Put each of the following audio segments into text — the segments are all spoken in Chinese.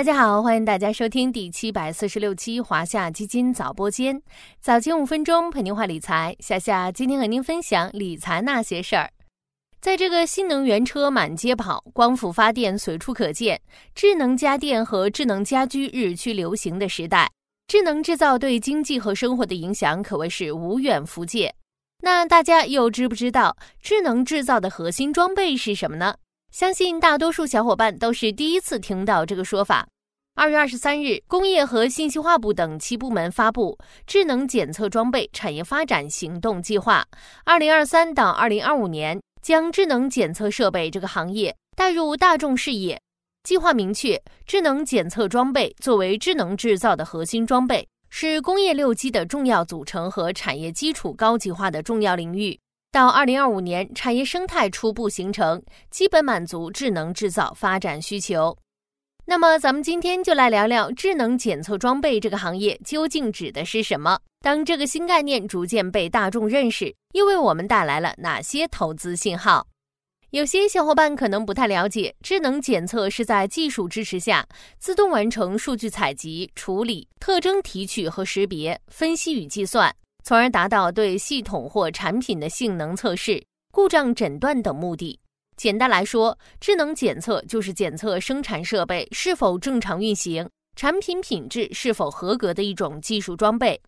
大家好，欢迎大家收听第七百四十六期华夏基金早播间，早间五分钟陪您话理财。夏夏今天和您分享理财那些事儿。在这个新能源车满街跑、光伏发电随处可见、智能家电和智能家居日趋流行的时代，智能制造对经济和生活的影响可谓是无远弗届。那大家又知不知道智能制造的核心装备是什么呢？相信大多数小伙伴都是第一次听到这个说法。二月二十三日，工业和信息化部等七部门发布《智能检测装备产业发展行动计划》，二零二三到二零二五年将智能检测设备这个行业带入大众视野。计划明确，智能检测装备作为智能制造的核心装备，是工业六基的重要组成和产业基础高级化的重要领域。到二零二五年，产业生态初步形成，基本满足智能制造发展需求。那么，咱们今天就来聊聊智能检测装备这个行业究竟指的是什么？当这个新概念逐渐被大众认识，又为我们带来了哪些投资信号？有些小伙伴可能不太了解，智能检测是在技术支持下，自动完成数据采集、处理、特征提取和识别、分析与计算。从而达到对系统或产品的性能测试、故障诊断等目的。简单来说，智能检测就是检测生产设备是否正常运行、产品品质是否合格的一种技术装备。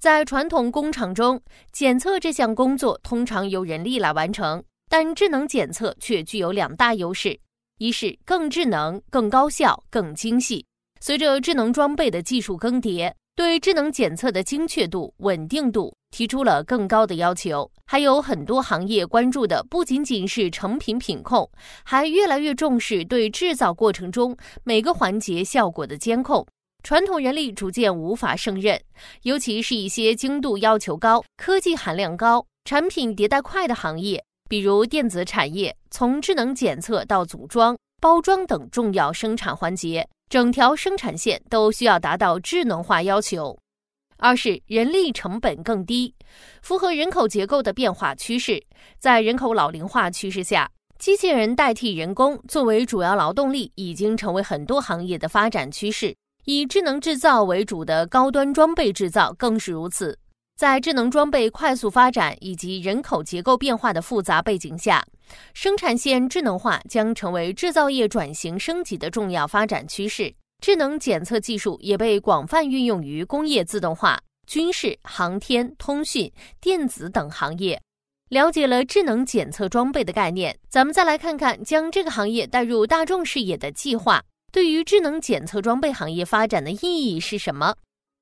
在传统工厂中，检测这项工作通常由人力来完成，但智能检测却具有两大优势：一是更智能、更高效、更精细。随着智能装备的技术更迭。对智能检测的精确度、稳定度提出了更高的要求，还有很多行业关注的不仅仅是成品品控，还越来越重视对制造过程中每个环节效果的监控。传统人力逐渐无法胜任，尤其是一些精度要求高、科技含量高、产品迭代快的行业，比如电子产业，从智能检测到组装、包装等重要生产环节。整条生产线都需要达到智能化要求。二是人力成本更低，符合人口结构的变化趋势。在人口老龄化趋势下，机器人代替人工作为主要劳动力，已经成为很多行业的发展趋势。以智能制造为主的高端装备制造更是如此。在智能装备快速发展以及人口结构变化的复杂背景下，生产线智能化将成为制造业转型升级的重要发展趋势。智能检测技术也被广泛运用于工业自动化、军事、航天、通讯、电子等行业。了解了智能检测装备的概念，咱们再来看看将这个行业带入大众视野的计划对于智能检测装备行业发展的意义是什么？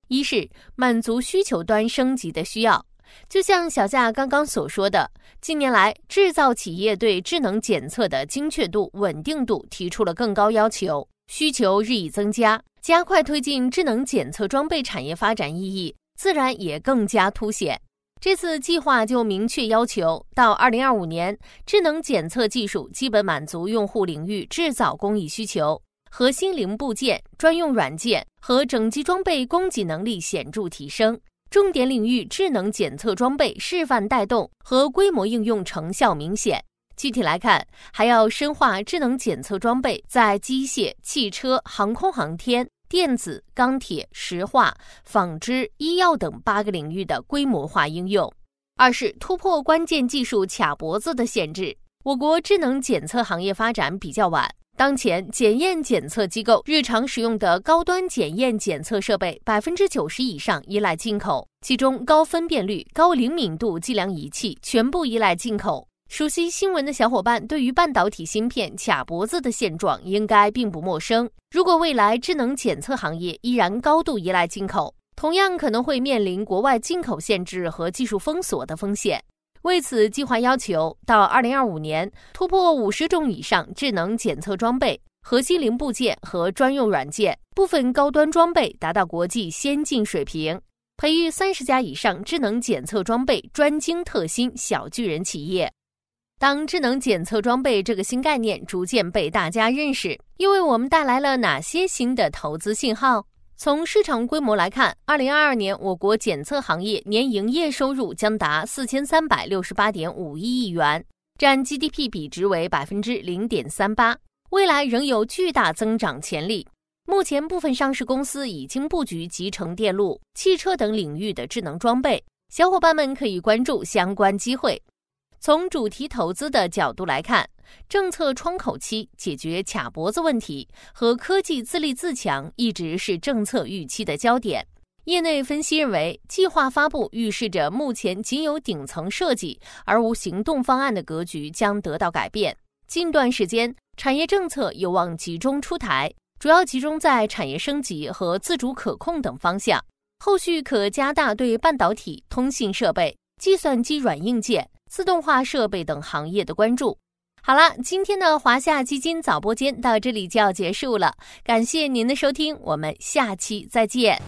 一是满足需求端升级的需要，就像小夏刚刚所说的，近年来制造企业对智能检测的精确度、稳定度提出了更高要求，需求日益增加，加快推进智能检测装备产业发展意义自然也更加凸显。这次计划就明确要求，到二零二五年，智能检测技术基本满足用户领域制造工艺需求。核心零部件、专用软件和整机装备供给能力显著提升，重点领域智能检测装备示范带动和规模应用成效明显。具体来看，还要深化智能检测装备在机械、汽车、航空航天、电子、钢铁、石化、纺织、医药等八个领域的规模化应用。二是突破关键技术卡脖子的限制。我国智能检测行业发展比较晚。当前检验检测机构日常使用的高端检验检测设备，百分之九十以上依赖进口，其中高分辨率、高灵敏度计量仪器全部依赖进口。熟悉新闻的小伙伴，对于半导体芯片卡脖子的现状应该并不陌生。如果未来智能检测行业依然高度依赖进口，同样可能会面临国外进口限制和技术封锁的风险。为此，计划要求到二零二五年突破五十种以上智能检测装备、核心零部件和专用软件，部分高端装备达到国际先进水平，培育三十家以上智能检测装备专精特新小巨人企业。当智能检测装备这个新概念逐渐被大家认识，又为我们带来了哪些新的投资信号？从市场规模来看，二零二二年我国检测行业年营业收入将达四千三百六十八点五一亿元，占 GDP 比值为百分之零点三八，未来仍有巨大增长潜力。目前部分上市公司已经布局集成电路、汽车等领域的智能装备，小伙伴们可以关注相关机会。从主题投资的角度来看，政策窗口期解决卡脖子问题和科技自立自强一直是政策预期的焦点。业内分析认为，计划发布预示着目前仅有顶层设计而无行动方案的格局将得到改变。近段时间，产业政策有望集中出台，主要集中在产业升级和自主可控等方向。后续可加大对半导体、通信设备、计算机软硬件、自动化设备等行业的关注。好了，今天的华夏基金早播间到这里就要结束了，感谢您的收听，我们下期再见。